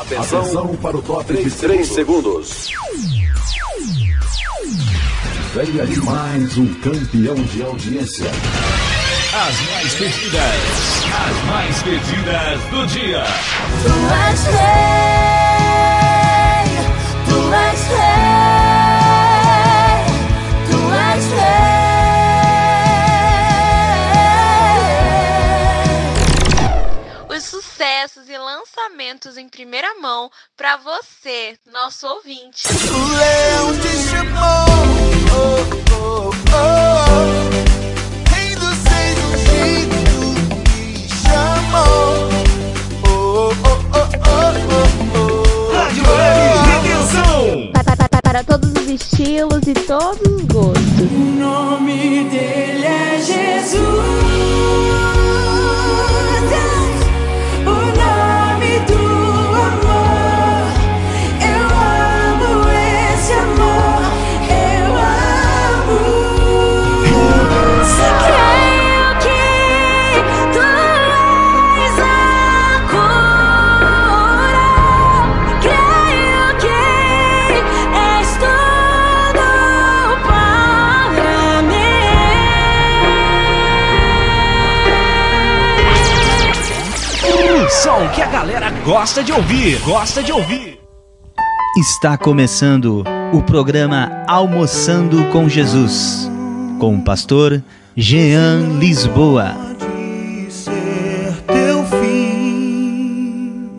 Atenção, Atenção para o top 3, 3 segundos. Venha de mais um campeão de audiência. As mais pedidas, as mais pedidas do dia. Tu és rei, tu és rei, tu és rei. Lançamentos em primeira mão para você, nosso ouvinte. O leão te chamou. Oh, oh, oh. Rei dos seis ungidos te chamou. Oh, oh, oh, oh, oh, oh. Rádio Web pa- Para todos os estilos e todos os gostos. O nome dele é Jesus. Som que a galera gosta de ouvir, gosta de ouvir. Está começando o programa Almoçando com Jesus, com o pastor Jean Lisboa. Pode ser teu fim.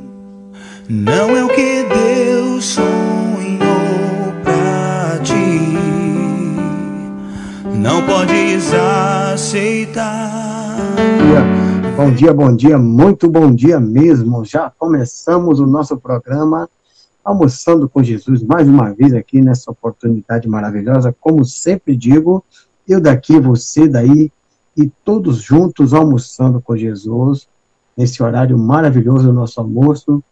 Não é o que Deus sonhou pra ti. Não podes aceitar. Bom dia, bom dia, muito bom dia mesmo. Já começamos o nosso programa Almoçando com Jesus, mais uma vez aqui nessa oportunidade maravilhosa. Como sempre digo, eu daqui, você daí e todos juntos almoçando com Jesus, nesse horário maravilhoso do nosso almoço,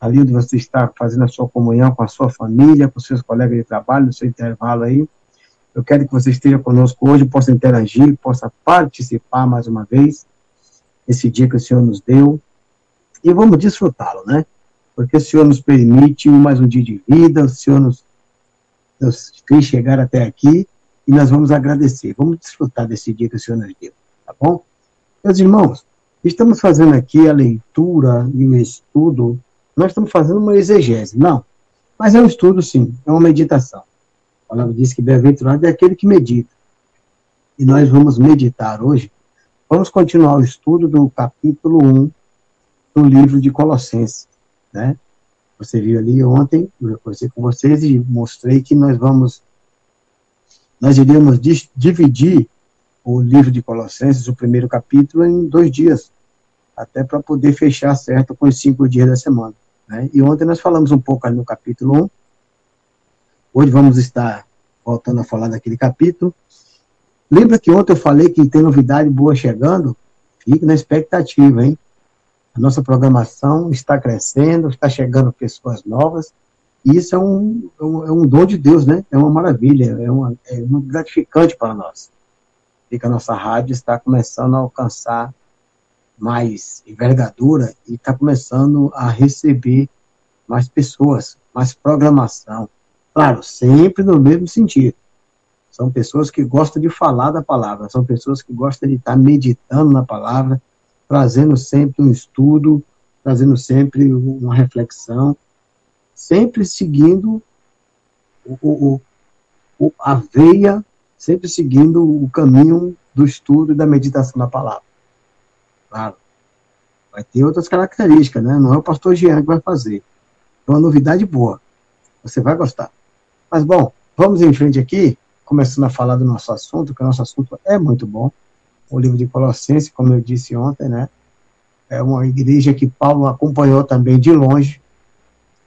ali onde você está fazendo a sua comunhão com a sua família, com seus colegas de trabalho, no seu intervalo aí. Eu quero que você esteja conosco hoje, possa interagir, possa participar mais uma vez esse dia que o Senhor nos deu e vamos desfrutá-lo, né? Porque o Senhor nos permite mais um dia de vida, o Senhor nos, nos fez chegar até aqui e nós vamos agradecer. Vamos desfrutar desse dia que o Senhor nos deu, tá bom? Meus irmãos, estamos fazendo aqui a leitura e o estudo, nós estamos fazendo uma exegese, não, mas é um estudo sim, é uma meditação. A palavra diz que bem-aventurado é aquele que medita. E nós vamos meditar hoje Vamos continuar o estudo do capítulo 1 do livro de Colossenses, né? Você viu ali ontem, eu conversei com vocês e mostrei que nós vamos, nós iríamos dis- dividir o livro de Colossenses, o primeiro capítulo, em dois dias, até para poder fechar certo com os cinco dias da semana, né? E ontem nós falamos um pouco ali no capítulo 1, hoje vamos estar voltando a falar daquele capítulo, Lembra que ontem eu falei que tem novidade boa chegando? Fique na expectativa, hein? A nossa programação está crescendo, está chegando pessoas novas, e isso é um, é um, é um dom de Deus, né? É uma maravilha, é, uma, é muito gratificante para nós. E que a nossa rádio está começando a alcançar mais envergadura e está começando a receber mais pessoas, mais programação. Claro, sempre no mesmo sentido. São pessoas que gostam de falar da palavra, são pessoas que gostam de estar meditando na palavra, trazendo sempre um estudo, trazendo sempre uma reflexão, sempre seguindo o, o, o, a veia, sempre seguindo o caminho do estudo e da meditação da palavra. Claro. Vai ter outras características, né? Não é o pastor Jean que vai fazer. É uma novidade boa. Você vai gostar. Mas, bom, vamos em frente aqui começando a falar do nosso assunto, que o nosso assunto é muito bom. O livro de Colossenses, como eu disse ontem, né? É uma igreja que Paulo acompanhou também de longe,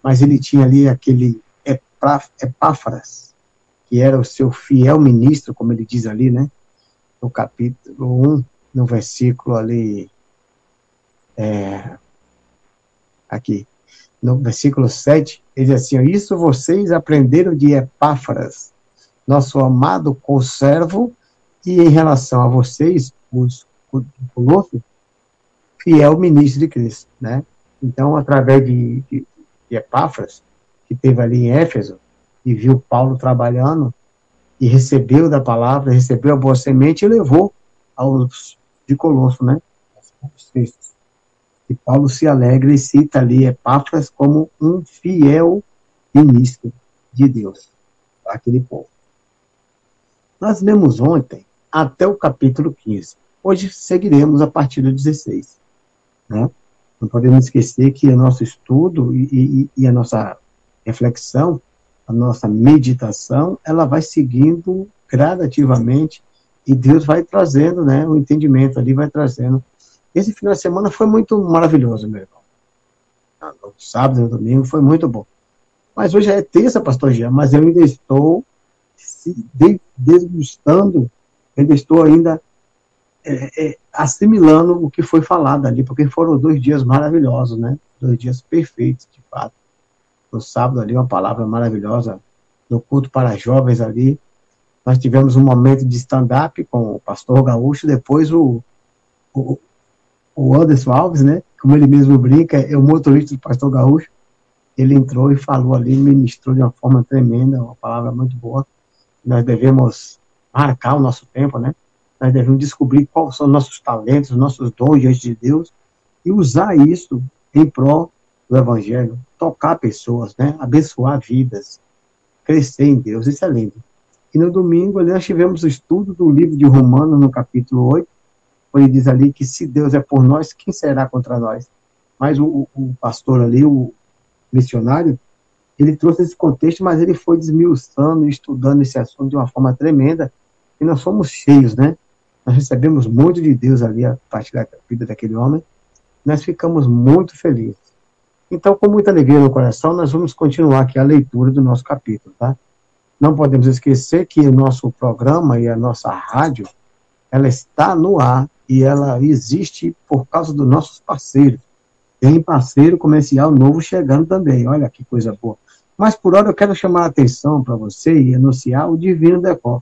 mas ele tinha ali aquele Epáfras, que era o seu fiel ministro, como ele diz ali, né? No capítulo 1, no versículo ali. É, aqui. No versículo 7, ele diz assim: Isso vocês aprenderam de Epáfras, nosso amado conservo, e em relação a vocês, os conosco, fiel ministro de Cristo, né? Então, através de, de, de Epáfras, que teve ali em Éfeso, e viu Paulo trabalhando, e recebeu da palavra, recebeu a boa semente e levou aos de Colosso, né? E Paulo se alegra e cita ali Epáfras como um fiel ministro de Deus, aquele povo. Nós lemos ontem até o capítulo 15. Hoje seguiremos a partir do 16. Né? Não podemos esquecer que o nosso estudo e, e, e a nossa reflexão, a nossa meditação, ela vai seguindo gradativamente e Deus vai trazendo, né, o entendimento ali, vai trazendo. Esse final de semana foi muito maravilhoso, meu irmão. Ah, no sábado e no domingo foi muito bom. Mas hoje é terça, pastor Jean, mas eu ainda estou desgustando, ainda estou ainda é, é, assimilando o que foi falado ali, porque foram dois dias maravilhosos, né? Dois dias perfeitos, de fato. No sábado ali, uma palavra maravilhosa, no culto para jovens ali, nós tivemos um momento de stand-up com o pastor Gaúcho, depois o, o, o Anderson Alves, né? Como ele mesmo brinca, é o motorista do pastor Gaúcho. Ele entrou e falou ali, ministrou de uma forma tremenda, uma palavra muito boa. Nós devemos marcar o nosso tempo, né? Nós devemos descobrir quais são nossos talentos, nossos dons diante de Deus e usar isso em prol do Evangelho, tocar pessoas, né? Abençoar vidas, crescer em Deus. Isso é lindo. E no domingo ali, nós tivemos o estudo do livro de Romanos, no capítulo 8, onde diz ali que se Deus é por nós, quem será contra nós? Mas o, o pastor ali, o missionário, ele trouxe esse contexto, mas ele foi desmiuçando e estudando esse assunto de uma forma tremenda, e nós somos cheios, né? Nós recebemos muito de Deus ali a partir da vida daquele homem, nós ficamos muito felizes. Então, com muita alegria no coração, nós vamos continuar aqui a leitura do nosso capítulo, tá? Não podemos esquecer que o nosso programa e a nossa rádio, ela está no ar e ela existe por causa dos nossos parceiros. Tem parceiro comercial novo chegando também, olha que coisa boa. Mas por hora eu quero chamar a atenção para você e anunciar o Divino Decor.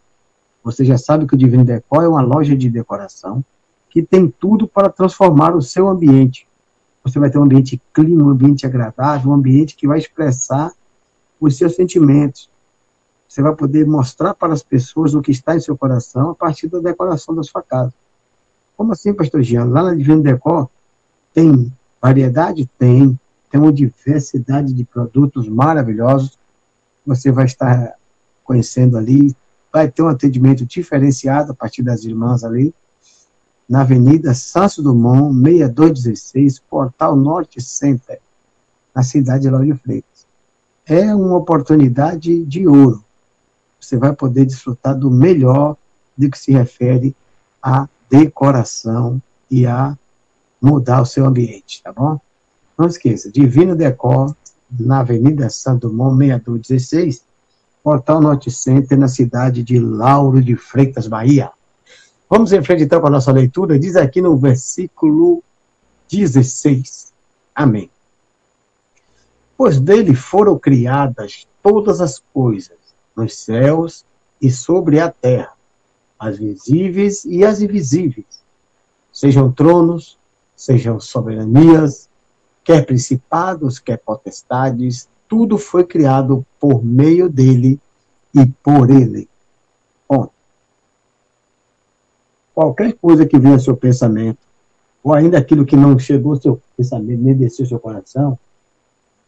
Você já sabe que o Divino Decor é uma loja de decoração que tem tudo para transformar o seu ambiente. Você vai ter um ambiente clean, um ambiente agradável, um ambiente que vai expressar os seus sentimentos, você vai poder mostrar para as pessoas o que está em seu coração a partir da decoração da sua casa. Como assim, pastor Jean? Lá na Divino Decor tem variedade? Tem. Tem uma diversidade de produtos maravilhosos. Você vai estar conhecendo ali. Vai ter um atendimento diferenciado a partir das irmãs ali. Na Avenida Santos Dumont, 6216, Portal Norte Center, na cidade de Lauro Freitas. É uma oportunidade de ouro você vai poder desfrutar do melhor do que se refere à decoração e a mudar o seu ambiente, tá bom? Não esqueça, Divino Decor, na Avenida Santo Dumont, 6216, Portal Norte Center, na cidade de Lauro de Freitas, Bahia. Vamos em frente então com a nossa leitura, diz aqui no versículo 16. Amém. Pois dele foram criadas todas as coisas, nos céus e sobre a terra, as visíveis e as invisíveis, sejam tronos, sejam soberanias, quer principados, quer potestades, tudo foi criado por meio dele e por ele. Bom, qualquer coisa que venha ao seu pensamento, ou ainda aquilo que não chegou ao seu pensamento, nem desceu ao seu coração,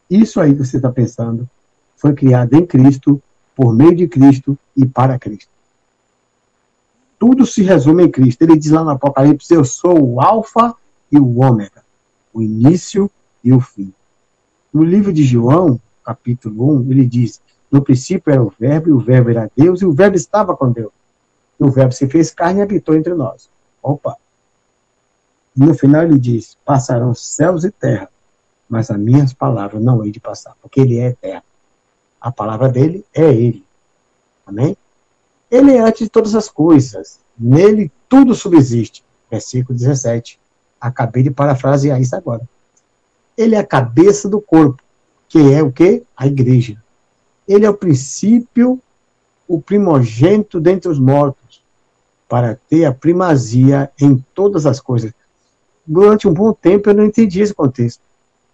isso aí que você está pensando foi criado em Cristo por meio de Cristo e para Cristo. Tudo se resume em Cristo. Ele diz lá no Apocalipse: Eu sou o Alfa e o Ômega, o início e o fim. No livro de João, capítulo 1, ele diz: No princípio era o Verbo, e o Verbo era Deus, e o Verbo estava com Deus. E o Verbo se fez carne e habitou entre nós. Opa! E no final ele diz: Passarão céus e terra, mas as minhas palavras não hei de passar, porque ele é eterno. A palavra dele é ele. Amém? Ele é antes de todas as coisas. Nele tudo subsiste. Versículo 17. Acabei de parafrasear isso agora. Ele é a cabeça do corpo, que é o que? A igreja. Ele é o princípio, o primogênito dentre os mortos, para ter a primazia em todas as coisas. Durante um bom tempo eu não entendi esse contexto.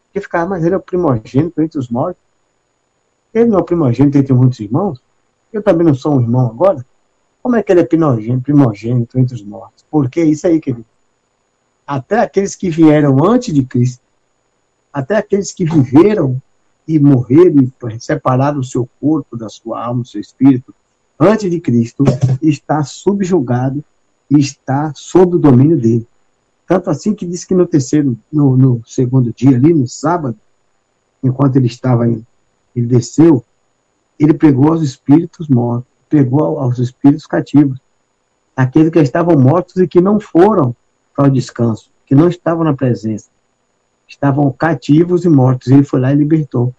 Porque ficava, mas ele é o primogênito entre os mortos. Ele não é o primogênito entre muitos irmãos? Eu também não sou um irmão agora? Como é que ele é primogênito, primogênito entre os mortos? Porque isso aí, querido. Até aqueles que vieram antes de Cristo, até aqueles que viveram e morreram separaram o seu corpo da sua alma, do seu espírito, antes de Cristo, está subjugado e está sob o domínio dele. Tanto assim que diz que no terceiro, no, no segundo dia, ali no sábado, enquanto ele estava em, ele desceu, ele pegou aos espíritos mortos, pegou aos espíritos cativos, aqueles que estavam mortos e que não foram para o descanso, que não estavam na presença, estavam cativos e mortos. Ele foi lá e libertou.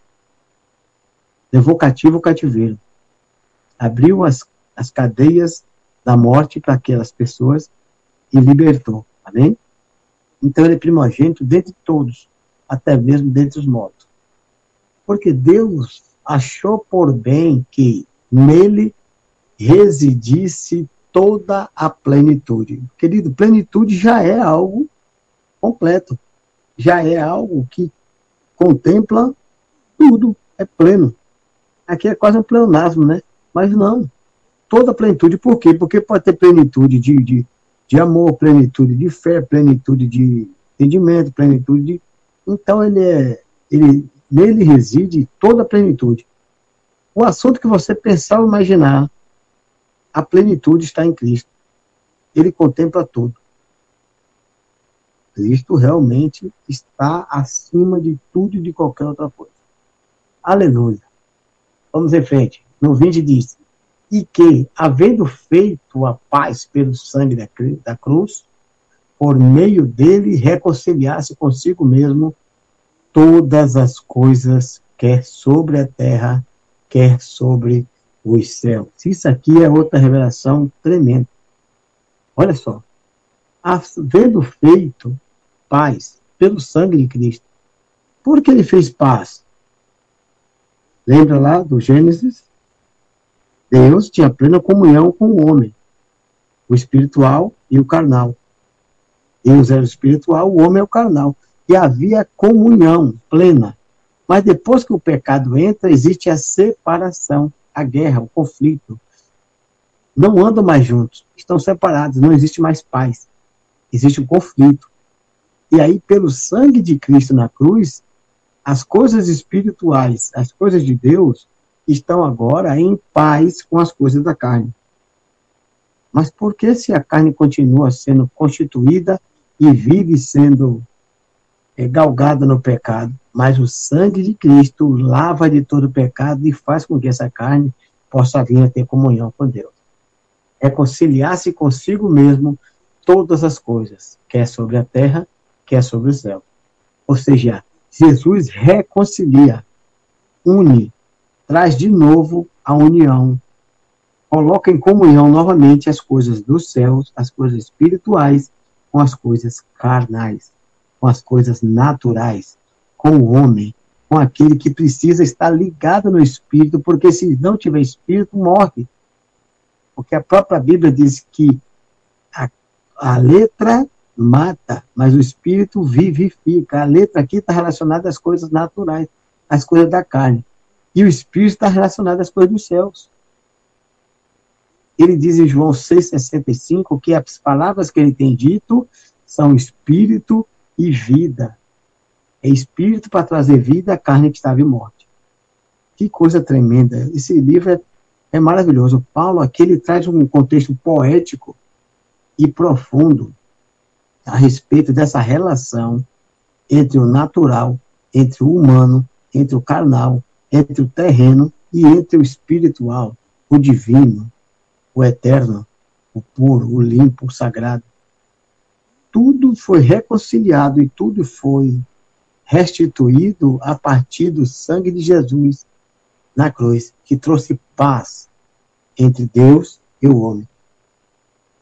Levou cativo o cativeiro. Abriu as, as cadeias da morte para aquelas pessoas e libertou. Amém? Então ele é primogênito dentre todos, até mesmo dentre os mortos. Porque Deus achou por bem que nele residisse toda a plenitude. Querido, plenitude já é algo completo, já é algo que contempla tudo, é pleno. Aqui é quase um pleonasmo, né? Mas não. Toda plenitude, por quê? Porque pode ter plenitude de, de, de amor, plenitude de fé, plenitude de entendimento, plenitude de. Então ele é. Ele, nele reside toda a plenitude. O assunto que você pensar ou imaginar, a plenitude está em Cristo. Ele contempla tudo. Cristo realmente está acima de tudo e de qualquer outra coisa. Aleluia. Vamos em frente. No 20 diz: E que, havendo feito a paz pelo sangue da cruz, por meio dele reconciliasse consigo mesmo todas as coisas, quer sobre a terra, quer sobre os céus. Isso aqui é outra revelação tremenda. Olha só. Havendo feito paz pelo sangue de Cristo. Por que ele fez paz? Lembra lá do Gênesis? Deus tinha plena comunhão com o homem, o espiritual e o carnal. Deus era o espiritual, o homem é o carnal. E havia comunhão plena. Mas depois que o pecado entra, existe a separação, a guerra, o conflito. Não andam mais juntos, estão separados, não existe mais paz. Existe um conflito. E aí, pelo sangue de Cristo na cruz, as coisas espirituais, as coisas de Deus, estão agora em paz com as coisas da carne. Mas por que se a carne continua sendo constituída e vive sendo é, galgada no pecado, mas o sangue de Cristo lava de todo pecado e faz com que essa carne possa vir a ter comunhão com Deus. Reconciliar-se consigo mesmo todas as coisas, quer sobre a terra, quer sobre o céu. Ou seja, Jesus reconcilia, une, traz de novo a união, coloca em comunhão novamente as coisas dos céus, as coisas espirituais, com as coisas carnais com as coisas naturais, com o homem, com aquele que precisa estar ligado no espírito, porque se não tiver espírito, morre. Porque a própria Bíblia diz que a, a letra mata, mas o espírito vivifica. A letra aqui está relacionada às coisas naturais, às coisas da carne. E o espírito está relacionado às coisas dos céus. Ele diz em João 6,65 que as palavras que ele tem dito são espírito e vida. É espírito para trazer vida à carne que estava em morte. Que coisa tremenda. Esse livro é, é maravilhoso. Paulo aqui ele traz um contexto poético e profundo a respeito dessa relação entre o natural, entre o humano, entre o carnal, entre o terreno e entre o espiritual, o divino, o eterno, o puro, o limpo, o sagrado tudo foi reconciliado e tudo foi restituído a partir do sangue de Jesus na cruz, que trouxe paz entre Deus e o homem.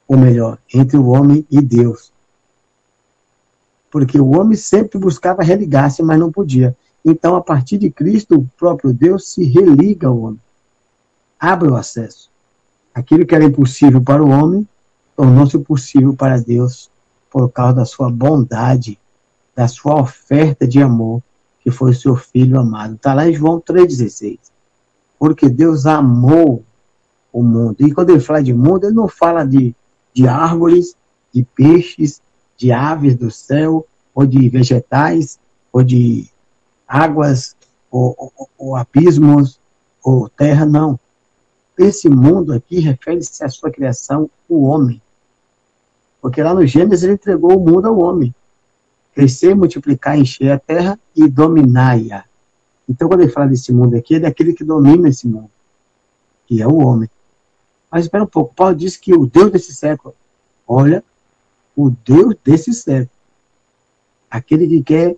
Ou melhor, entre o homem e Deus. Porque o homem sempre buscava religar-se, mas não podia. Então, a partir de Cristo, o próprio Deus se religa ao homem. Abre o acesso. Aquilo que era impossível para o homem, tornou-se possível para Deus por causa da sua bondade, da sua oferta de amor, que foi o seu filho amado. Está lá em João 3,16. Porque Deus amou o mundo. E quando ele fala de mundo, ele não fala de, de árvores, de peixes, de aves do céu, ou de vegetais, ou de águas, ou, ou, ou abismos, ou terra, não. Esse mundo aqui refere-se à sua criação, o homem. Porque lá no Gênesis ele entregou o mundo ao homem. Crescer, multiplicar, encher a terra e dominar-a. Então, quando ele fala desse mundo aqui, é daquele que domina esse mundo, que é o homem. Mas espera um pouco, Paulo diz que o Deus desse século, olha, o Deus desse século, aquele que quer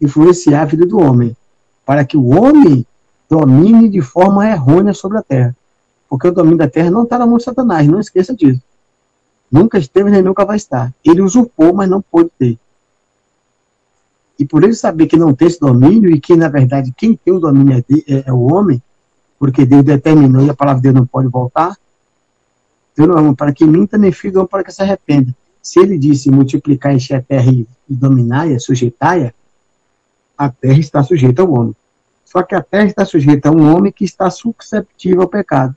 influenciar a vida do homem, para que o homem domine de forma errônea sobre a terra. Porque o domínio da terra não está na mão de Satanás, não esqueça disso. Nunca esteve nem nunca vai estar. Ele usurpou, mas não pôde ter. E por ele saber que não tem esse domínio e que, na verdade, quem tem o domínio é, é, é o homem, porque Deus determinou e a palavra de Deus não pode voltar, Deus não ama para que minta, nem filho para que se arrependa. Se ele disse multiplicar, encher a terra e, e dominar-a, sujeitar-a, a terra está sujeita ao homem. Só que a terra está sujeita a um homem que está susceptível ao pecado.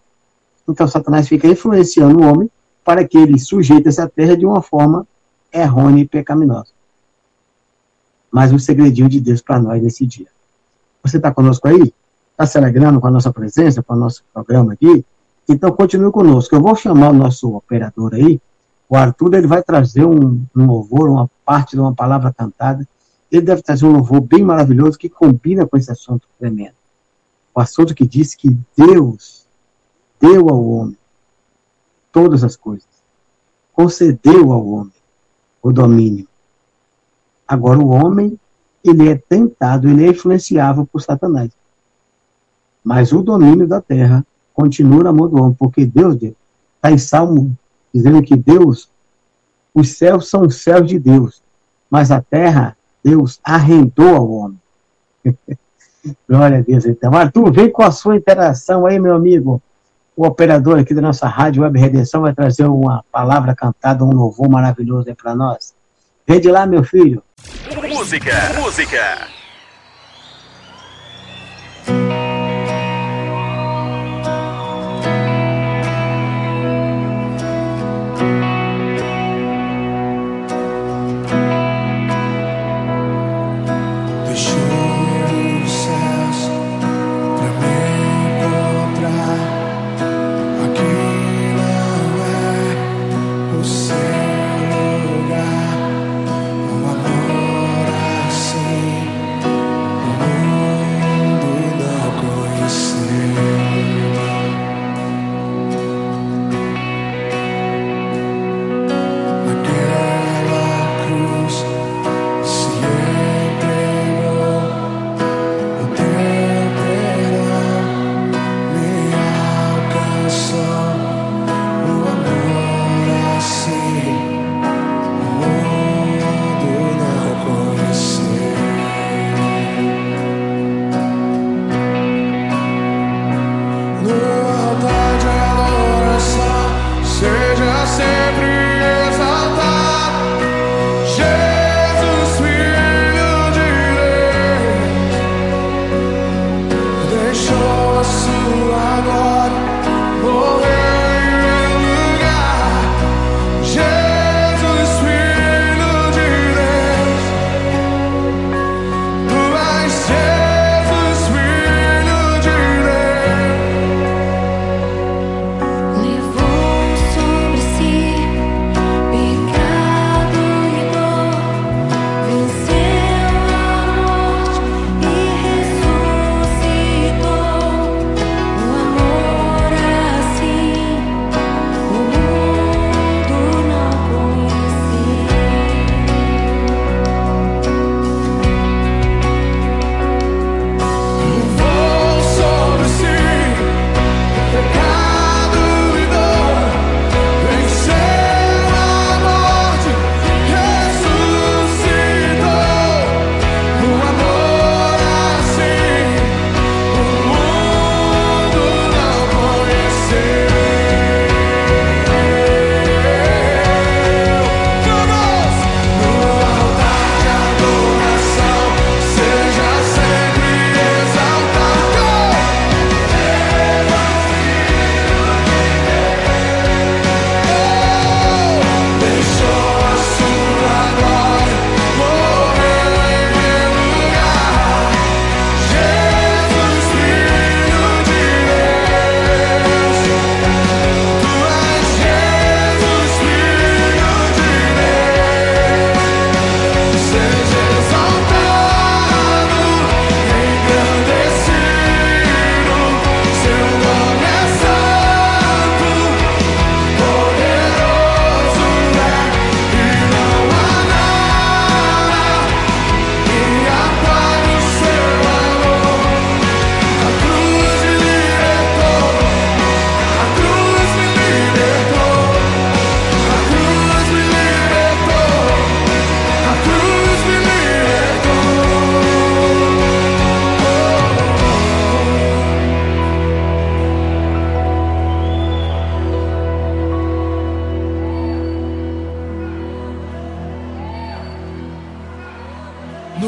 Então Satanás fica influenciando o homem para que ele sujeite essa terra de uma forma errônea e pecaminosa. Mais um segredinho de Deus para nós nesse dia. Você está conosco aí? Está se alegrando com a nossa presença, com o nosso programa aqui? Então continue conosco. Eu vou chamar o nosso operador aí, o Arthur, ele vai trazer um, um louvor, uma parte de uma palavra cantada. Ele deve trazer um louvor bem maravilhoso que combina com esse assunto tremendo. O assunto que diz que Deus deu ao homem todas as coisas. Concedeu ao homem o domínio. Agora, o homem, ele é tentado, ele é influenciável por Satanás. Mas o domínio da terra continua na mão do homem, porque Deus deu. Está em Salmo dizendo que Deus, os céus são os céus de Deus, mas a terra, Deus arrendou ao homem. Glória a Deus, então. Arthur, vem com a sua interação aí, meu amigo o operador aqui da nossa rádio Web Redenção vai trazer uma palavra cantada, um louvor maravilhoso aí para nós. Vem de lá, meu filho. Música, música.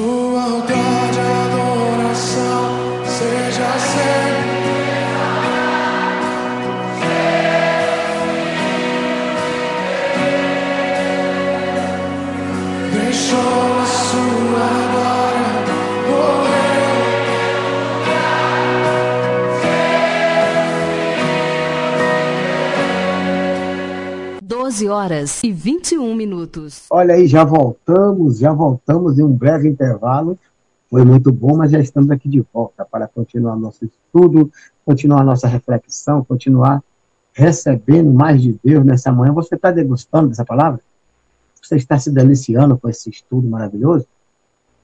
Oh, horas e 21 minutos. Olha aí, já voltamos, já voltamos em um breve intervalo. Foi muito bom, mas já estamos aqui de volta para continuar nosso estudo, continuar nossa reflexão, continuar recebendo mais de Deus nessa manhã. Você está degustando dessa palavra? Você está se deliciando com esse estudo maravilhoso?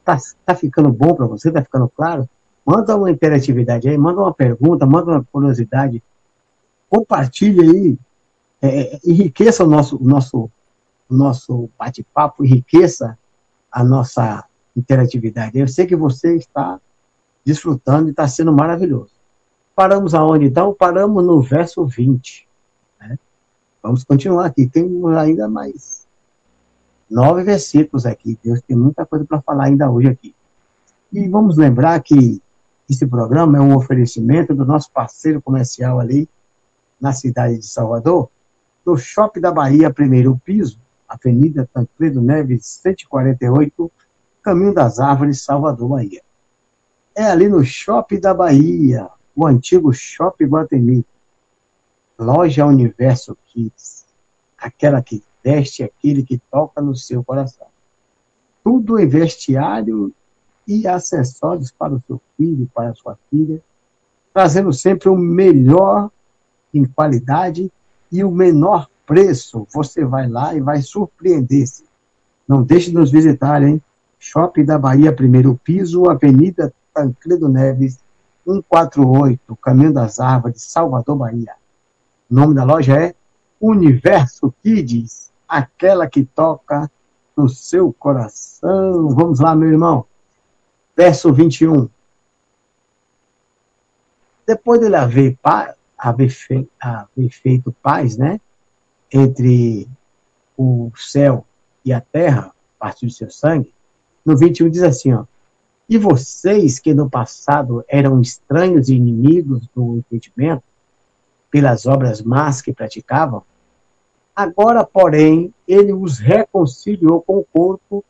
Está tá ficando bom para você? Está ficando claro? Manda uma interatividade aí, manda uma pergunta, manda uma curiosidade. Compartilhe aí, é, enriqueça o nosso, o nosso, o nosso bate-papo, enriqueça a nossa interatividade. Eu sei que você está desfrutando e está sendo maravilhoso. Paramos aonde então? Paramos no verso 20. né? Vamos continuar aqui. Temos ainda mais nove versículos aqui. Deus tem muita coisa para falar ainda hoje aqui. E vamos lembrar que esse programa é um oferecimento do nosso parceiro comercial ali na cidade de Salvador, do Shopping da Bahia, primeiro piso, Avenida Tancredo Neves, 148, Caminho das Árvores, Salvador, Bahia. É ali no Shopping da Bahia, o antigo Shopping Guatemi. Loja Universo Kids. Aquela que veste aquele que toca no seu coração. Tudo em vestiário e acessórios para o seu filho, para a sua filha, trazendo sempre o melhor em qualidade e o menor preço. Você vai lá e vai surpreender-se. Não deixe de nos visitar, hein? Shopping da Bahia, primeiro piso, Avenida Tancredo Neves, 148, Caminho das Árvores, Salvador, Bahia. O nome da loja é Universo Kids, aquela que toca no seu coração. Vamos lá, meu irmão. Verso 21. Depois dele haver, haver, fe- haver feito paz, né? Entre o céu e a terra, a partir do seu sangue, no 21 diz assim, ó. E vocês que no passado eram estranhos e inimigos do entendimento, pelas obras más que praticavam, agora, porém, ele os reconciliou com o corpo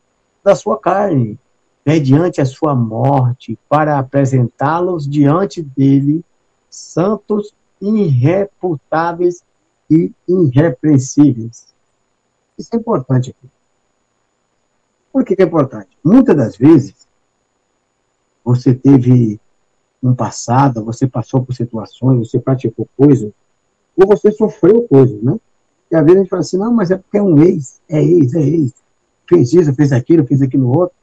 da sua carne, mediante a sua morte, para apresentá-los diante dele, santos, irreputáveis e irrepreensíveis. Isso é importante aqui. Por que, que é importante? Muitas das vezes, você teve um passado, você passou por situações, você praticou coisas, ou você sofreu coisas, né? E às vezes a gente fala assim, não, mas é porque é um ex, é ex, é ex. Fez isso, fez aquilo, fez aquilo outro,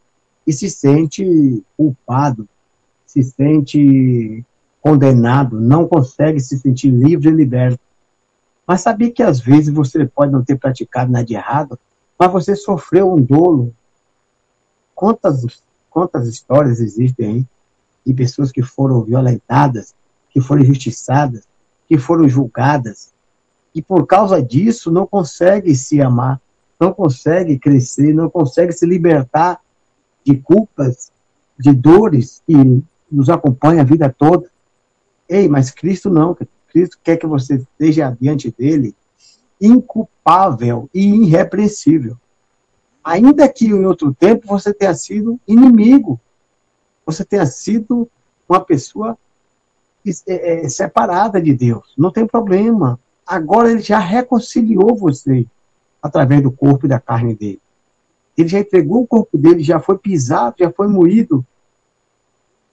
e se sente culpado, se sente condenado, não consegue se sentir livre e liberto. Mas sabia que às vezes você pode não ter praticado nada de errado, mas você sofreu um dolo. Quantas, quantas histórias existem aí de pessoas que foram violentadas, que foram injustiçadas, que foram julgadas, e por causa disso não consegue se amar, não consegue crescer, não consegue se libertar de culpas, de dores que nos acompanham a vida toda. Ei, mas Cristo não. Cristo quer que você esteja diante dele inculpável e irrepreensível. Ainda que em outro tempo você tenha sido inimigo, você tenha sido uma pessoa é, é, separada de Deus, não tem problema. Agora ele já reconciliou você através do corpo e da carne dele. Ele já entregou o corpo dele, já foi pisado, já foi moído.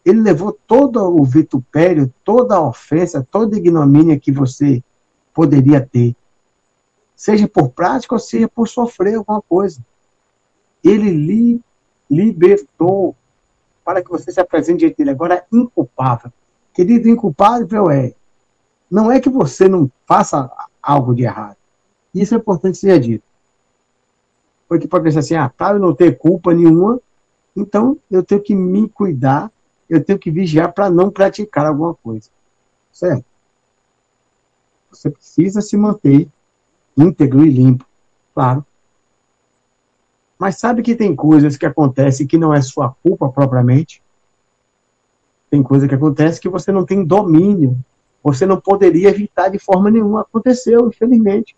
Ele levou todo o vitupério, toda a ofensa, toda a ignomínia que você poderia ter. Seja por prática ou seja por sofrer alguma coisa. Ele lhe libertou para que você se apresente diante dele. Agora, inculpável. Querido, inculpável é. Não é que você não faça algo de errado. Isso é importante ser dito. Porque pode pensar assim, ah, para eu não ter culpa nenhuma, então eu tenho que me cuidar, eu tenho que vigiar para não praticar alguma coisa. Certo? Você precisa se manter íntegro e limpo, claro. Mas sabe que tem coisas que acontecem que não é sua culpa propriamente? Tem coisa que acontece que você não tem domínio. Você não poderia evitar de forma nenhuma. Aconteceu, infelizmente.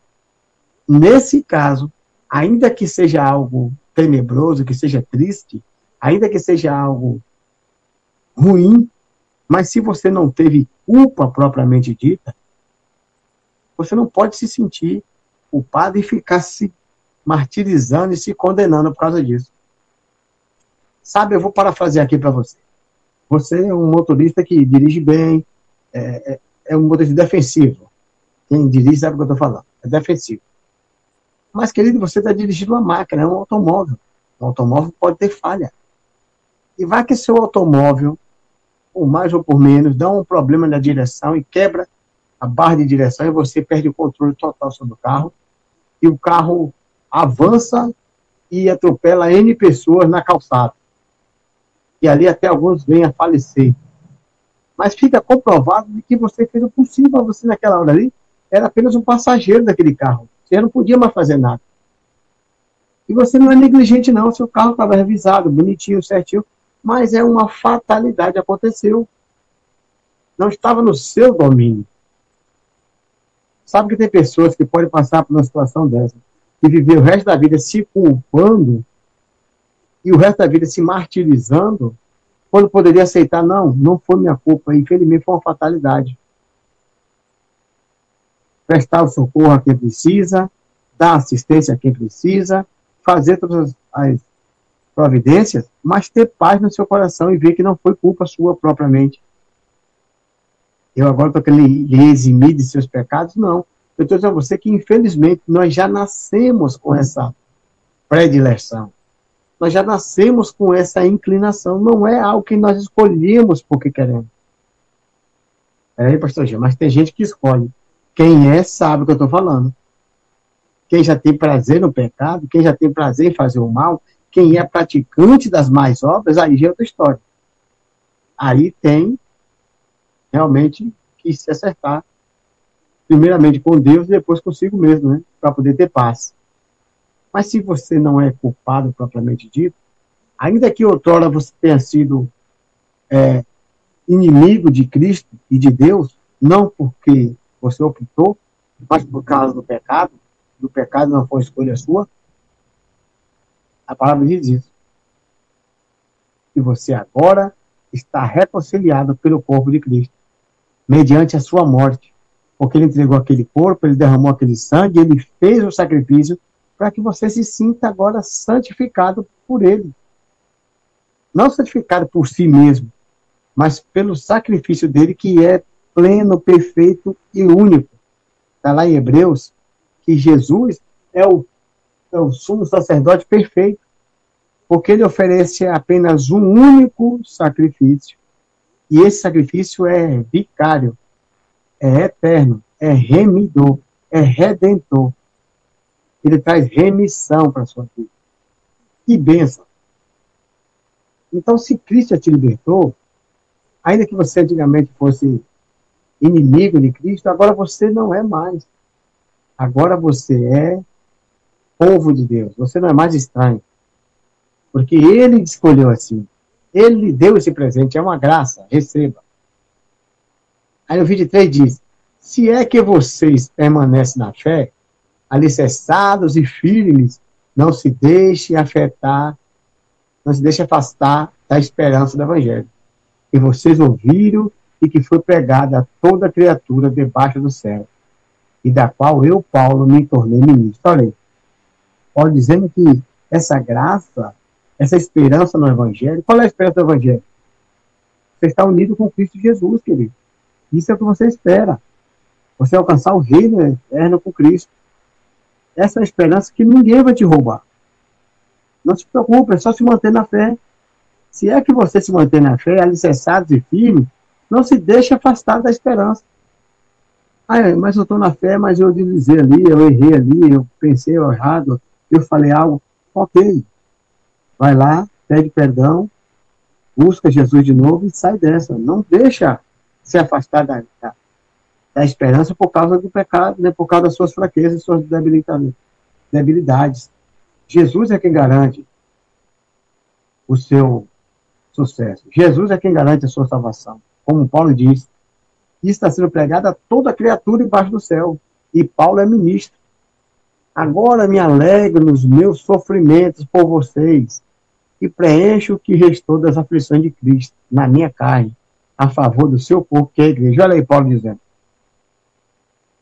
Nesse caso, ainda que seja algo tenebroso, que seja triste, ainda que seja algo ruim, mas se você não teve culpa propriamente dita, você não pode se sentir culpado e ficar se martirizando e se condenando por causa disso. Sabe, eu vou parafrasear aqui para você. Você é um motorista que dirige bem, é, é, é um motorista defensivo. Quem dirige sabe o que eu estou falando. É defensivo. Mas, querido, você está dirigindo uma máquina, é um automóvel. Um automóvel pode ter falha. E vai que seu automóvel, por mais ou por menos, dá um problema na direção e quebra a barra de direção e você perde o controle total sobre o carro. E o carro avança e atropela N pessoas na calçada. E ali até alguns vêm a falecer. Mas fica comprovado de que você fez o possível, você naquela hora ali era apenas um passageiro daquele carro. Você não podia mais fazer nada. E você não é negligente, não. Seu carro estava revisado, bonitinho, certinho. Mas é uma fatalidade, aconteceu. Não estava no seu domínio. Sabe que tem pessoas que podem passar por uma situação dessa e viver o resto da vida se culpando e o resto da vida se martirizando, quando poderia aceitar, não, não foi minha culpa, infelizmente foi uma fatalidade prestar o socorro a quem precisa, dar assistência a quem precisa, fazer todas as providências, mas ter paz no seu coração e ver que não foi culpa sua propriamente. Eu agora estou querendo lhe eximir de seus pecados? Não. Eu estou dizendo a você que, infelizmente, nós já nascemos com essa predileção. Nós já nascemos com essa inclinação. Não é algo que nós escolhemos porque queremos. É, pastor Gil, mas tem gente que escolhe. Quem é, sabe o que eu estou falando. Quem já tem prazer no pecado, quem já tem prazer em fazer o mal, quem é praticante das mais obras, aí já é outra história. Aí tem realmente que se acertar, primeiramente com Deus e depois consigo mesmo, né? Para poder ter paz. Mas se você não é culpado propriamente dito, ainda que outrora você tenha sido é, inimigo de Cristo e de Deus, não porque você optou, mas por causa do pecado, do pecado não foi escolha sua, a palavra diz isso. E você agora está reconciliado pelo corpo de Cristo, mediante a sua morte. Porque ele entregou aquele corpo, ele derramou aquele sangue, ele fez o sacrifício para que você se sinta agora santificado por ele. Não santificado por si mesmo, mas pelo sacrifício dele que é pleno, perfeito e único. Está lá em Hebreus que Jesus é o, é o sumo sacerdote perfeito, porque ele oferece apenas um único sacrifício. E esse sacrifício é vicário, é eterno, é remidor, é redentor. Ele traz remissão para a sua vida. Que bênção. Então, se Cristo te libertou, ainda que você antigamente fosse inimigo de Cristo, agora você não é mais. Agora você é povo de Deus. Você não é mais estranho. Porque ele escolheu assim. Ele deu esse presente, é uma graça, receba. Aí o 23 diz: Se é que vocês permanecem na fé, alicerçados e firmes, não se deixe afetar, não se deixe afastar da esperança do Evangelho. Que vocês ouviram e que foi pregada a toda criatura debaixo do céu, e da qual eu, Paulo, me tornei ministro. Olha aí, Paulo dizendo que essa graça, essa esperança no Evangelho, qual é a esperança do Evangelho? Você está unido com Cristo Jesus, querido. Isso é o que você espera. Você alcançar o reino eterno com Cristo. Essa é a esperança que ninguém vai te roubar. Não se preocupe, é só se manter na fé. Se é que você se mantém na fé, alicerçado e firme, não se deixe afastar da esperança. Ah, mas eu estou na fé, mas eu dizer ali, eu errei ali, eu pensei errado, eu falei algo. Ok. Vai lá, pede perdão, busca Jesus de novo e sai dessa. Não deixa se afastar da, da, da esperança por causa do pecado, né, por causa das suas fraquezas, suas debilidades. Jesus é quem garante o seu sucesso. Jesus é quem garante a sua salvação. Como Paulo diz, isso está sendo pregado a toda criatura embaixo do céu. E Paulo é ministro. Agora me alegro nos meus sofrimentos por vocês e preencho o que restou das aflições de Cristo na minha carne, a favor do seu corpo, que é a igreja. Olha aí Paulo dizendo.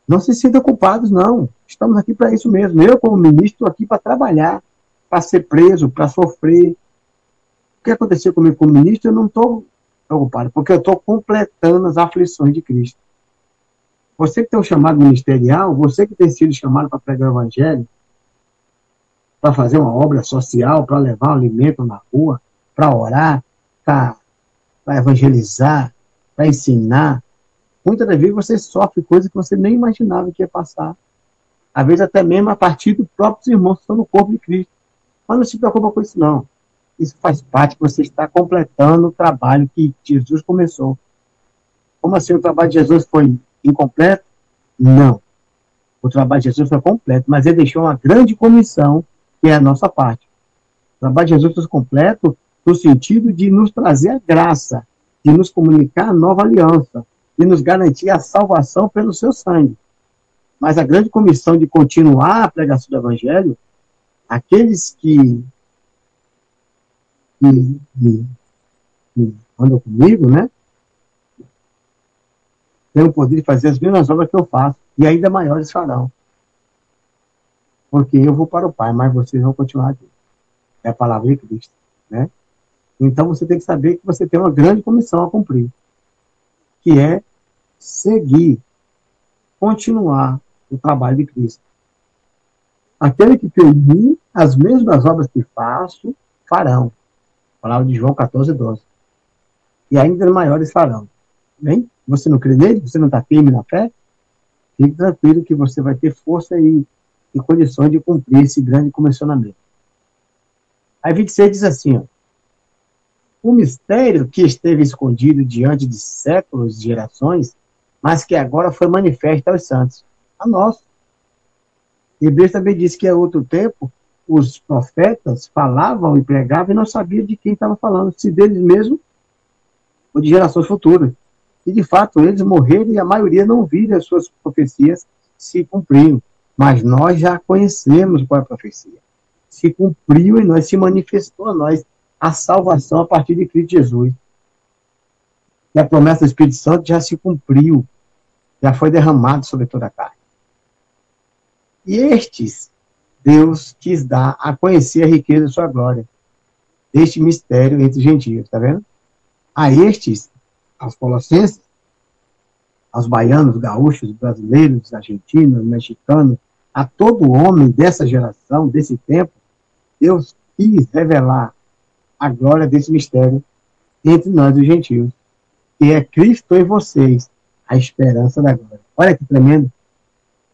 Não se sintam culpados, não. Estamos aqui para isso mesmo. Eu, como ministro, estou aqui para trabalhar, para ser preso, para sofrer. O que aconteceu comigo como ministro, eu não estou preocupado, porque eu estou completando as aflições de Cristo. Você que tem um chamado ministerial, você que tem sido chamado para pregar o evangelho, para fazer uma obra social, para levar um alimento na rua, para orar, para evangelizar, para ensinar. Muitas das vezes você sofre coisas que você nem imaginava que ia passar. Às vezes até mesmo a partir dos próprios irmãos que estão no corpo de Cristo. Mas não se preocupa com isso, não. Isso faz parte, você está completando o trabalho que Jesus começou. Como assim o trabalho de Jesus foi incompleto? Não. O trabalho de Jesus foi completo, mas ele deixou uma grande comissão, que é a nossa parte. O trabalho de Jesus foi completo no sentido de nos trazer a graça, de nos comunicar a nova aliança, de nos garantir a salvação pelo seu sangue. Mas a grande comissão de continuar a pregação do Evangelho, aqueles que, que, que, que andam comigo, né? Tem o poder de fazer as mesmas obras que eu faço, e ainda maiores farão. Porque eu vou para o Pai, mas vocês vão continuar aqui. É a palavra de Cristo, né? Então você tem que saber que você tem uma grande comissão a cumprir, que é seguir, continuar o trabalho de Cristo. Aquele que tem as mesmas obras que faço, farão. Palavra de João 14, 12. E ainda maiores farão. Bem? Você não crê nele? Você não está firme na fé? Fique tranquilo que você vai ter força e, e condições de cumprir esse grande comissionamento. Aí 26 diz assim, ó, o mistério que esteve escondido diante de séculos e gerações, mas que agora foi manifesto aos santos, a nós. Hebreus também diz que há outro tempo os profetas falavam e pregavam e não sabiam de quem estava falando, se deles mesmos ou de gerações futuras. E, de fato, eles morreram e a maioria não viram as suas profecias se cumpriram. Mas nós já conhecemos qual é a profecia. Se cumpriu e nós se manifestou a nós a salvação a partir de Cristo Jesus. E a promessa do Espírito Santo já se cumpriu, já foi derramado sobre toda a carne. E estes, Deus quis dar a conhecer a riqueza de sua glória, este mistério entre os gentios, tá vendo? A estes aos colossenses, aos baianos, gaúchos, brasileiros, argentinos, mexicanos, a todo homem dessa geração, desse tempo, Deus quis revelar a glória desse mistério entre nós, os gentios, que é Cristo em vocês, a esperança da glória. Olha que tremendo.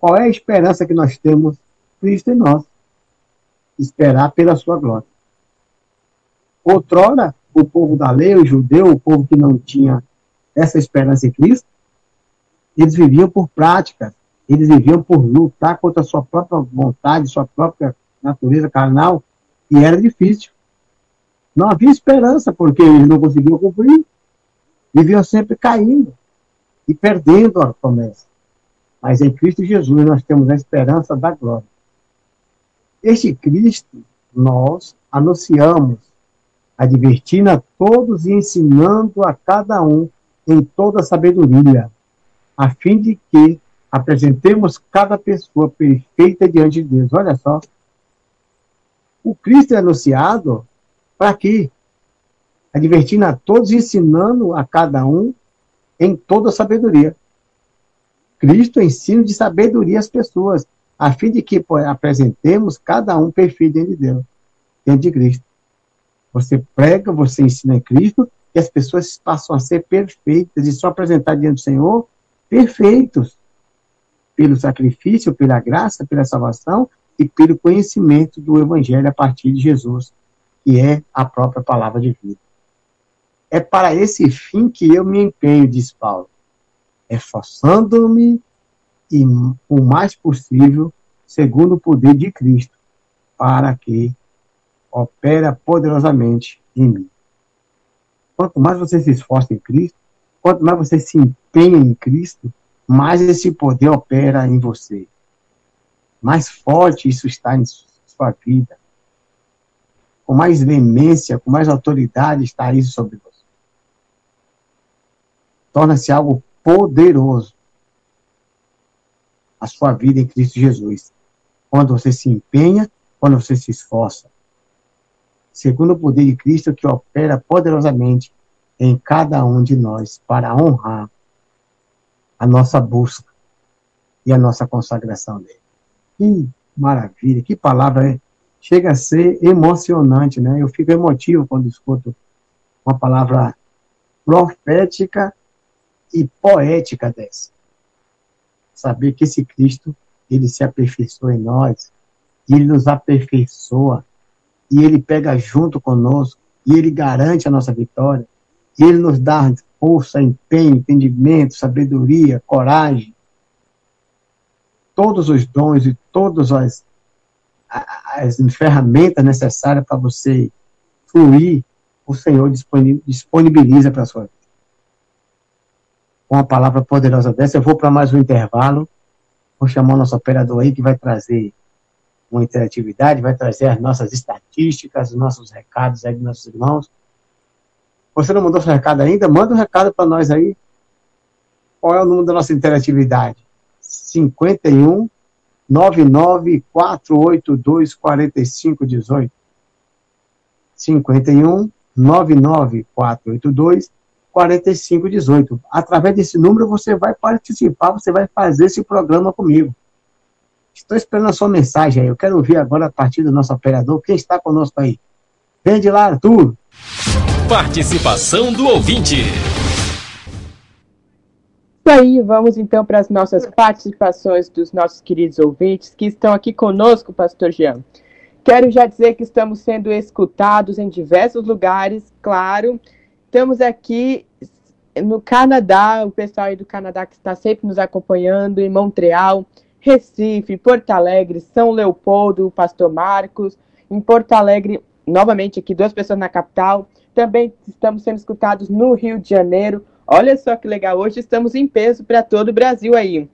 Qual é a esperança que nós temos? Cristo em nós. Esperar pela sua glória. Outrora, o povo da lei, o judeu, o povo que não tinha essa esperança em Cristo, eles viviam por práticas, eles viviam por lutar contra a sua própria vontade, sua própria natureza carnal, e era difícil. Não havia esperança, porque eles não conseguiam cumprir. Viviam sempre caindo e perdendo a promessa. Mas em Cristo Jesus nós temos a esperança da glória. Este Cristo nós anunciamos, advertindo a todos e ensinando a cada um em toda sabedoria, a fim de que apresentemos cada pessoa perfeita diante de Deus. Olha só. O Cristo é anunciado para quê? Advertindo a todos ensinando a cada um em toda sabedoria. Cristo ensina de sabedoria às pessoas, a fim de que apresentemos cada um perfeito dentro de Deus, dentro de Cristo. Você prega, você ensina em Cristo, que as pessoas passam a ser perfeitas e só apresentar diante do Senhor perfeitos pelo sacrifício, pela graça, pela salvação e pelo conhecimento do Evangelho a partir de Jesus, que é a própria palavra de vida. É para esse fim que eu me empenho, diz Paulo, esforçando-me e o mais possível, segundo o poder de Cristo, para que opera poderosamente em mim. Quanto mais você se esforça em Cristo, quanto mais você se empenha em Cristo, mais esse poder opera em você. Mais forte isso está em sua vida. Com mais veemência, com mais autoridade está isso sobre você. Torna-se algo poderoso a sua vida em Cristo Jesus. Quando você se empenha, quando você se esforça. Segundo o poder de Cristo que opera poderosamente em cada um de nós para honrar a nossa busca e a nossa consagração dele. Que maravilha, que palavra, é. chega a ser emocionante, né? Eu fico emotivo quando escuto uma palavra profética e poética dessa. Saber que esse Cristo, ele se aperfeiçoa em nós, e ele nos aperfeiçoa, e ele pega junto conosco, e ele garante a nossa vitória, e ele nos dá força, empenho, entendimento, sabedoria, coragem, todos os dons e todas as, as ferramentas necessárias para você fluir, o Senhor disponibiliza para a sua vida. Com uma palavra poderosa dessa, eu vou para mais um intervalo. Vou chamar o nosso operador aí que vai trazer uma interatividade, vai trazer as nossas estatísticas, os nossos recados aí dos nossos irmãos. Você não mandou seu recado ainda? Manda um recado para nós aí. Qual é o número da nossa interatividade? 51 99 482 4518. 51 99 482 4518. Através desse número você vai participar, você vai fazer esse programa comigo. Estou esperando a sua mensagem aí. Eu quero ouvir agora a partir do nosso operador. Quem está conosco aí? Vem de lá, Arthur. Participação do ouvinte. E aí, vamos então para as nossas participações dos nossos queridos ouvintes que estão aqui conosco, Pastor Jean. Quero já dizer que estamos sendo escutados em diversos lugares, claro. Estamos aqui no Canadá, o pessoal aí do Canadá que está sempre nos acompanhando, em Montreal, Recife, Porto Alegre, São Leopoldo, Pastor Marcos, em Porto Alegre, novamente aqui, duas pessoas na capital, também estamos sendo escutados no Rio de Janeiro. Olha só que legal, hoje estamos em peso para todo o Brasil aí.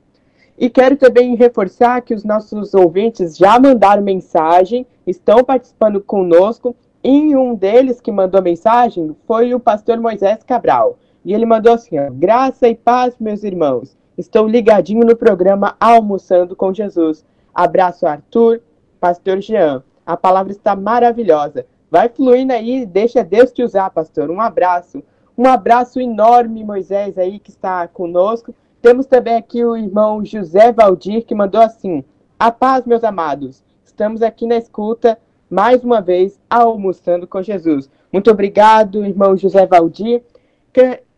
E quero também reforçar que os nossos ouvintes já mandaram mensagem, estão participando conosco. E um deles que mandou mensagem foi o pastor Moisés Cabral. E ele mandou assim: ó, Graça e paz, meus irmãos. Estou ligadinho no programa Almoçando com Jesus. Abraço, Arthur, pastor Jean. A palavra está maravilhosa. Vai fluindo aí, deixa Deus te usar, pastor. Um abraço. Um abraço enorme, Moisés, aí que está conosco. Temos também aqui o irmão José Valdir, que mandou assim: A paz, meus amados. Estamos aqui na escuta, mais uma vez, almoçando com Jesus. Muito obrigado, irmão José Valdir.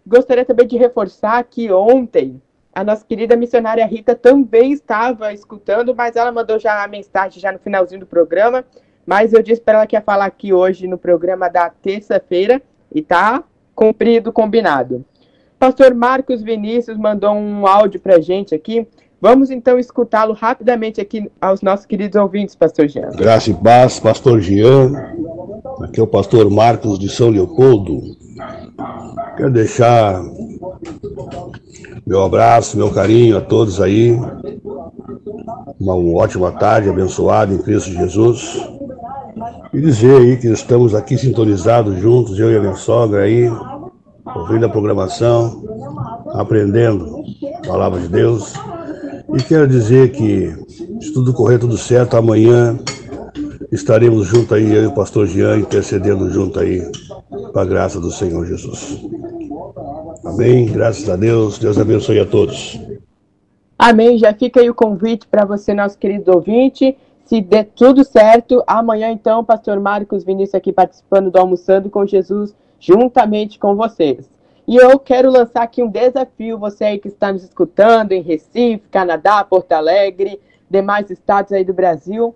Gostaria também de reforçar que ontem a nossa querida missionária Rita também estava escutando, mas ela mandou já a mensagem já no finalzinho do programa mas eu disse para ela que ia falar aqui hoje no programa da terça-feira e tá cumprido, combinado. Pastor Marcos Vinícius mandou um áudio para gente aqui. Vamos então escutá-lo rapidamente aqui aos nossos queridos ouvintes, Pastor Jean. Graça e paz, Pastor Jean. Aqui é o Pastor Marcos de São Leopoldo. Quero deixar meu abraço, meu carinho a todos aí. Uma, ótima tarde, abençoada em Cristo Jesus. E dizer aí que estamos aqui sintonizados juntos, eu e a minha sogra aí, ouvindo a programação, aprendendo a palavra de Deus. E quero dizer que, se tudo correr tudo certo, amanhã estaremos juntos aí, eu e o pastor Jean, intercedendo junto aí, com a graça do Senhor Jesus. Amém. Graças a Deus. Deus abençoe a todos. Amém. Já fica aí o convite para você, nosso querido ouvinte. Se der tudo certo, amanhã então, pastor Marcos Vinícius aqui participando do Almoçando com Jesus, juntamente com vocês. E eu quero lançar aqui um desafio, você aí que está nos escutando em Recife, Canadá, Porto Alegre, demais estados aí do Brasil.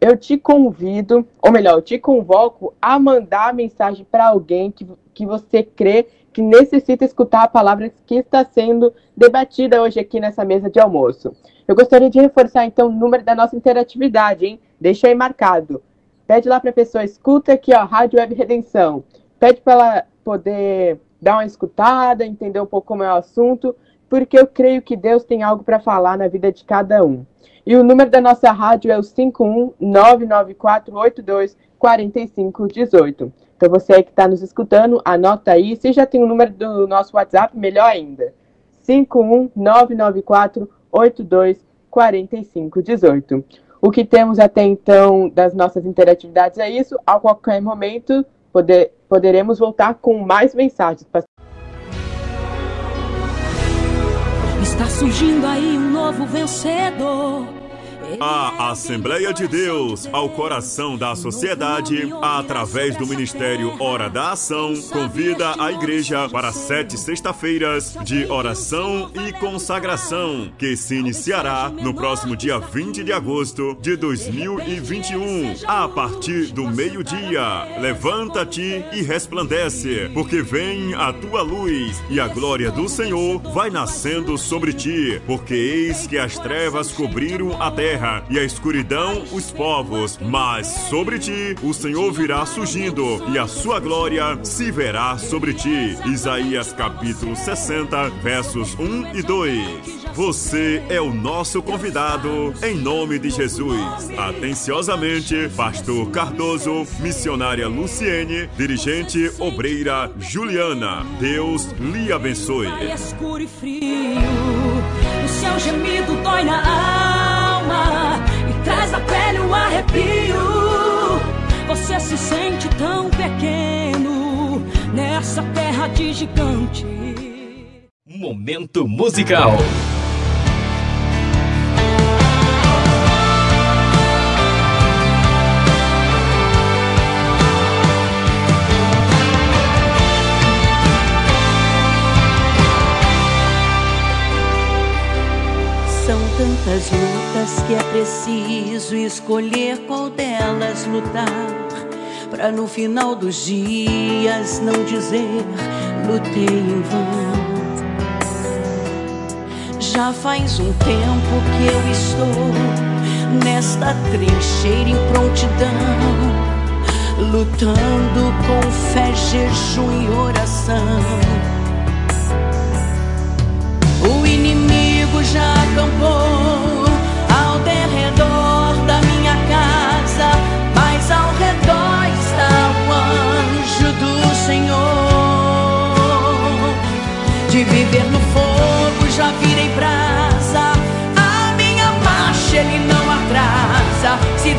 Eu te convido, ou melhor, eu te convoco a mandar mensagem para alguém que, que você crê que necessita escutar a palavra que está sendo debatida hoje aqui nessa mesa de almoço. Eu gostaria de reforçar, então, o número da nossa interatividade, hein? Deixa aí marcado. Pede lá para a pessoa, escuta aqui, ó, Rádio Web Redenção. Pede para ela poder dar uma escutada, entender um pouco como é o assunto, porque eu creio que Deus tem algo para falar na vida de cada um. E o número da nossa rádio é o 51994824518. Então você aí que está nos escutando, anota aí. Se já tem o número do nosso WhatsApp, melhor ainda. 51994824518. O que temos até então das nossas interatividades é isso. A qualquer momento poder, poderemos voltar com mais mensagens. Está surgindo aí um novo vencedor. A Assembleia de Deus, ao coração da sociedade, através do Ministério Hora da Ação, convida a igreja para sete sexta-feiras de oração e consagração, que se iniciará no próximo dia 20 de agosto de 2021, a partir do meio-dia. Levanta-te e resplandece, porque vem a tua luz e a glória do Senhor vai nascendo sobre ti, porque eis que as trevas cobriram a terra e a escuridão os povos, mas sobre ti o Senhor virá surgindo e a sua glória se verá sobre ti. Isaías capítulo 60, versos 1 e 2. Você é o nosso convidado em nome de Jesus. Atenciosamente, Pastor Cardoso, missionária Luciene, dirigente obreira Juliana. Deus lhe abençoe. É escuro e frio, o seu gemido dói na alma e traz na pele um arrepio. Você se sente tão pequeno nessa terra de gigante. Momento musical. Tantas lutas que é preciso escolher qual delas lutar. Pra no final dos dias não dizer lutei em vão. Já faz um tempo que eu estou nesta trincheira em prontidão, lutando com fé, jejum e oração. Ao derredor da minha casa, mas ao redor está o anjo do Senhor. De viver no fogo já virei brasa, a minha marcha ele não atrasa. Se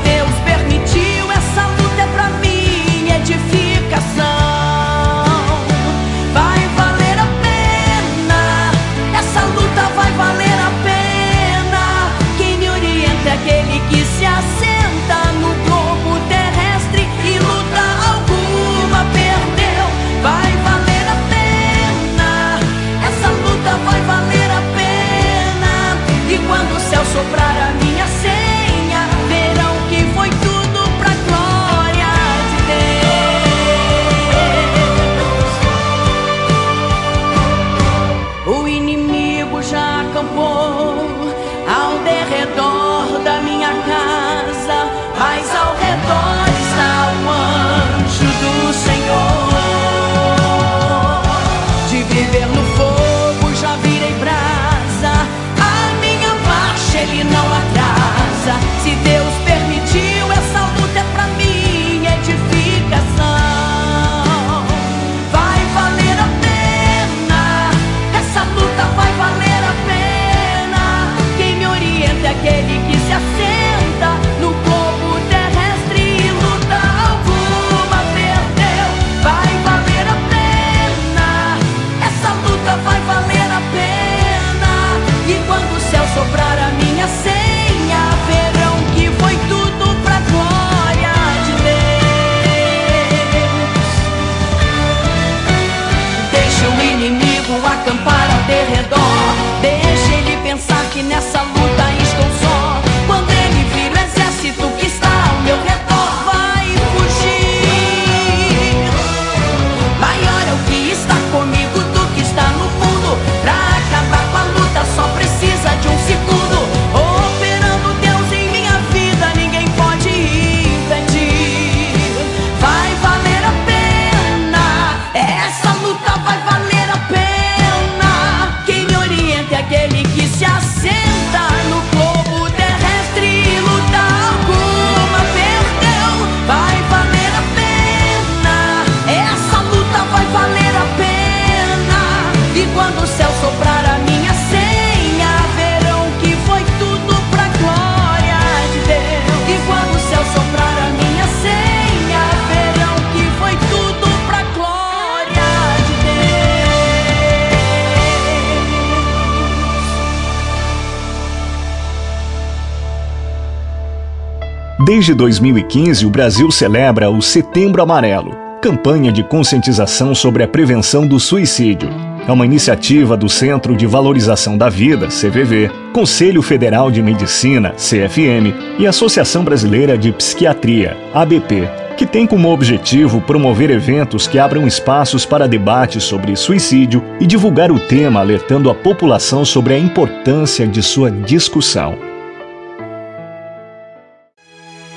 Desde 2015, o Brasil celebra o Setembro Amarelo, campanha de conscientização sobre a prevenção do suicídio. É uma iniciativa do Centro de Valorização da Vida, CVV, Conselho Federal de Medicina, CFM, e Associação Brasileira de Psiquiatria, ABP, que tem como objetivo promover eventos que abram espaços para debates sobre suicídio e divulgar o tema alertando a população sobre a importância de sua discussão.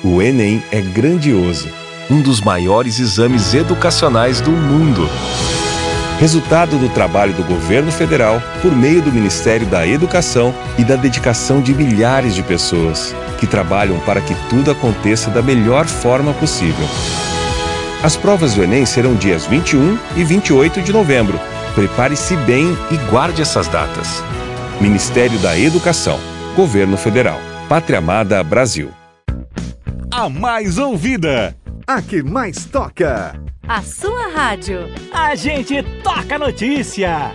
O Enem é grandioso, um dos maiores exames educacionais do mundo. Resultado do trabalho do governo federal por meio do Ministério da Educação e da dedicação de milhares de pessoas que trabalham para que tudo aconteça da melhor forma possível. As provas do Enem serão dias 21 e 28 de novembro. Prepare-se bem e guarde essas datas. Ministério da Educação, Governo Federal, Pátria Amada Brasil. A mais ouvida, a que mais toca. A sua rádio. A gente toca notícia.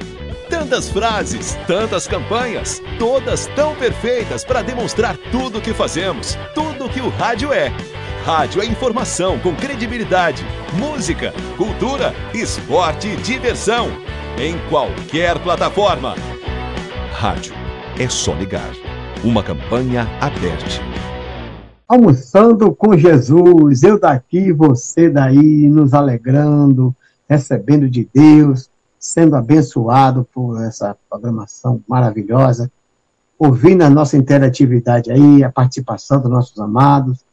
Tantas frases, tantas campanhas, todas tão perfeitas para demonstrar tudo o que fazemos, tudo o que o rádio é. Rádio é informação com credibilidade, música, cultura, esporte e diversão. Em qualquer plataforma. Rádio é só ligar. Uma campanha aberta. Almoçando com Jesus, eu daqui, você daí, nos alegrando, recebendo de Deus, sendo abençoado por essa programação maravilhosa, ouvindo a nossa interatividade aí, a participação dos nossos amados,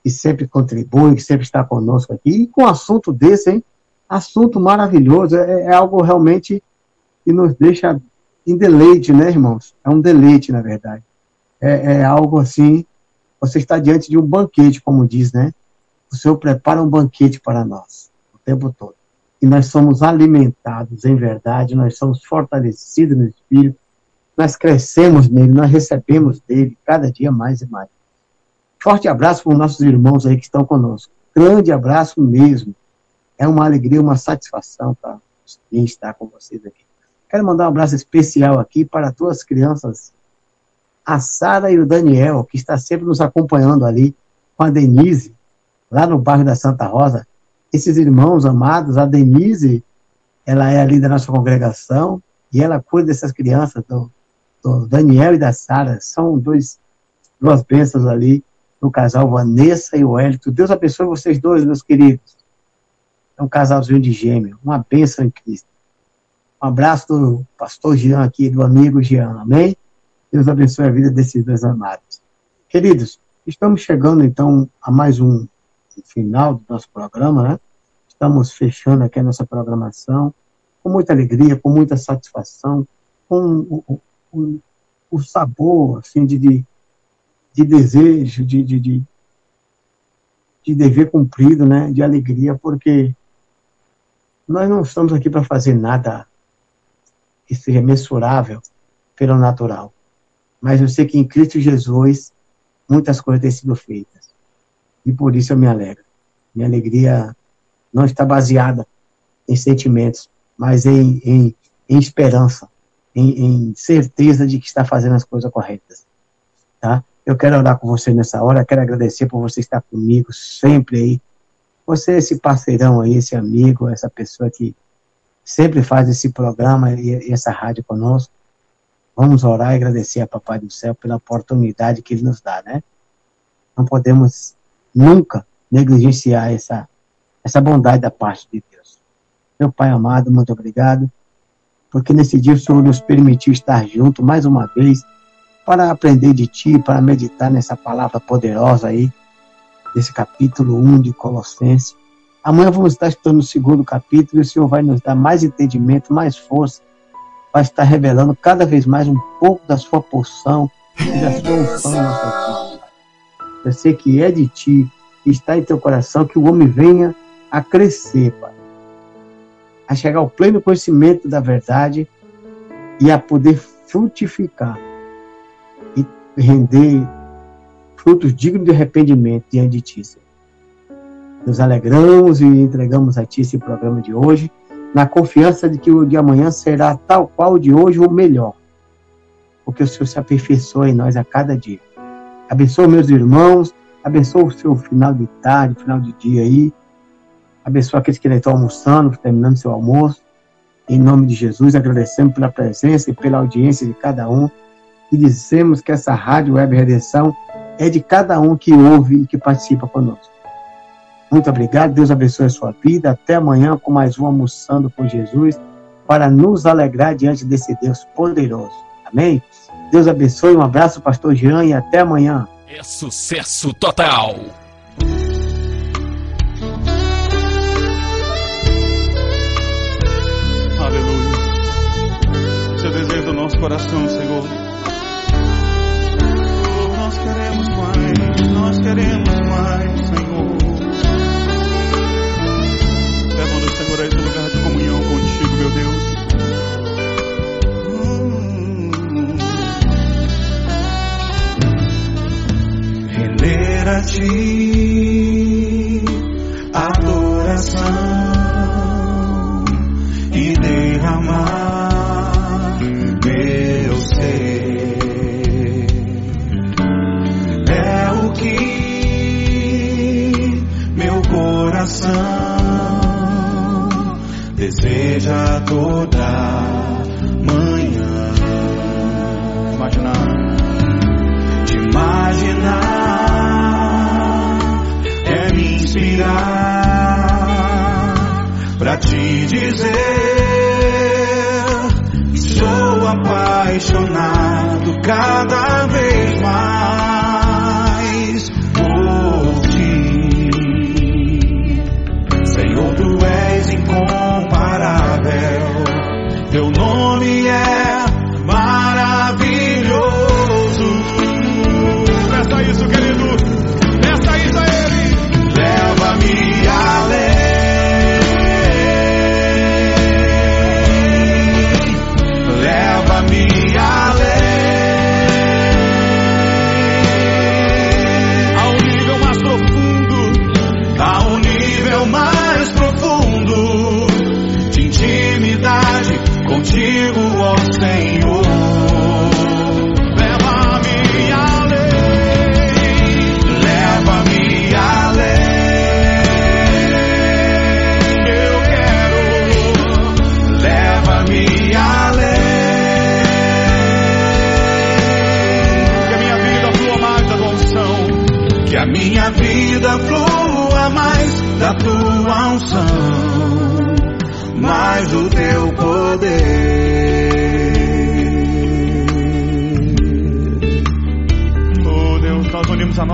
que sempre contribui, que sempre está conosco aqui, e com assunto desse, hein? Assunto maravilhoso, é, é algo realmente que nos deixa em deleite, né, irmãos? É um deleite, na verdade. É, é algo assim você está diante de um banquete, como diz, né? O Senhor prepara um banquete para nós, o tempo todo. E nós somos alimentados em verdade, nós somos fortalecidos no Espírito, nós crescemos nele, nós recebemos dele cada dia mais e mais. Forte abraço para os nossos irmãos aí que estão conosco. Grande abraço mesmo. É uma alegria, uma satisfação para estar com vocês aqui. Quero mandar um abraço especial aqui para duas crianças a Sara e o Daniel, que está sempre nos acompanhando ali, com a Denise, lá no bairro da Santa Rosa. Esses irmãos amados, a Denise, ela é ali da nossa congregação, e ela cuida dessas crianças, do, do Daniel e da Sara. São dois, duas bênçãos ali, no casal Vanessa e o Hélito. Deus abençoe vocês dois, meus queridos. É um casalzinho de gêmeo, uma bênção em Cristo. Um abraço do pastor Jean aqui, do amigo Jean, amém? Deus abençoe a vida desses dois amados. Queridos, estamos chegando então a mais um final do nosso programa, né? Estamos fechando aqui a nossa programação com muita alegria, com muita satisfação, com o, o, sabor, assim, de, de, de desejo, de, de, de, de dever cumprido, né? De alegria, porque nós não estamos aqui para fazer nada que seja mensurável pelo natural mas eu sei que em Cristo Jesus muitas coisas têm sido feitas. E por isso eu me alegro. Minha alegria não está baseada em sentimentos, mas em, em, em esperança, em, em, certeza de que está fazendo as coisas corretas. Tá? Eu quero orar com você nessa hora, quero agradecer por você estar comigo sempre aí. Você, esse parceirão aí, esse amigo, essa pessoa que sempre faz esse programa e, e essa rádio conosco. Vamos orar e agradecer a Papai do Céu pela oportunidade que Ele nos dá, né? Não podemos nunca negligenciar essa, essa bondade da parte de Deus. Meu Pai amado, muito obrigado, porque nesse dia o Senhor nos permitiu estar junto mais uma vez para aprender de Ti, para meditar nessa palavra poderosa aí, desse capítulo 1 de Colossenses. Amanhã vamos estar estudando o segundo capítulo e o Senhor vai nos dar mais entendimento, mais força vai estar revelando cada vez mais um pouco da sua porção e da sua unção na nossa vida. Eu sei que é de ti, que está em teu coração, que o homem venha a crescer, Pai. A chegar ao pleno conhecimento da verdade e a poder frutificar e render frutos dignos de arrependimento diante de ti, Senhor. Nos alegramos e entregamos a ti esse programa de hoje na confiança de que o de amanhã será tal qual o de hoje ou melhor, porque o Senhor se aperfeiçoa em nós a cada dia. Abençoa meus irmãos, Abençoa o seu final de tarde, final de dia aí. Abençoa aqueles que estão almoçando, terminando seu almoço. Em nome de Jesus, agradecemos pela presença e pela audiência de cada um. E dizemos que essa Rádio Web Redenção é de cada um que ouve e que participa conosco. Muito obrigado, Deus abençoe a sua vida. Até amanhã com mais um Almoçando com Jesus, para nos alegrar diante desse Deus poderoso. Amém? Deus abençoe, um abraço, Pastor Jean, e até amanhã. É sucesso total! Aleluia. Esse é o desejo do nosso coração, Senhor. Oh, nós queremos mais, nós queremos A ti. Adoração. E derramar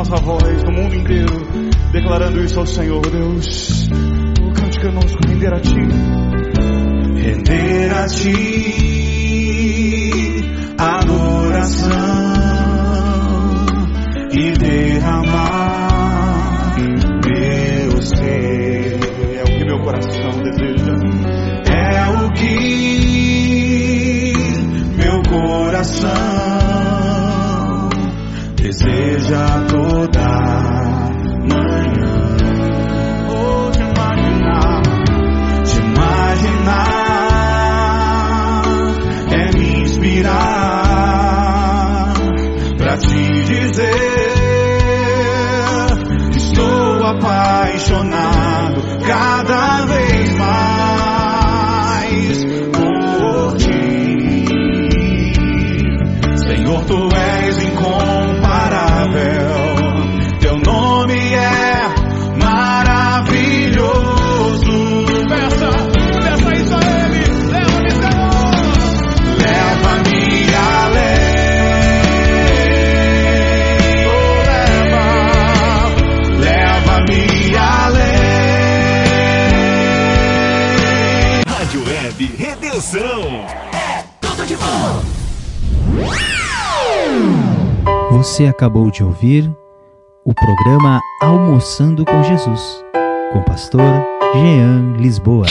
nossa voz no mundo inteiro, declarando isso ao Senhor, Deus. Oh, cante conosco, render a Ti. Render a Ti adoração e derramar meu ser. É o que meu coração deseja. É o que meu coração deseja toda Você acabou de ouvir o programa Almoçando com Jesus, com o pastor Jean Lisboa.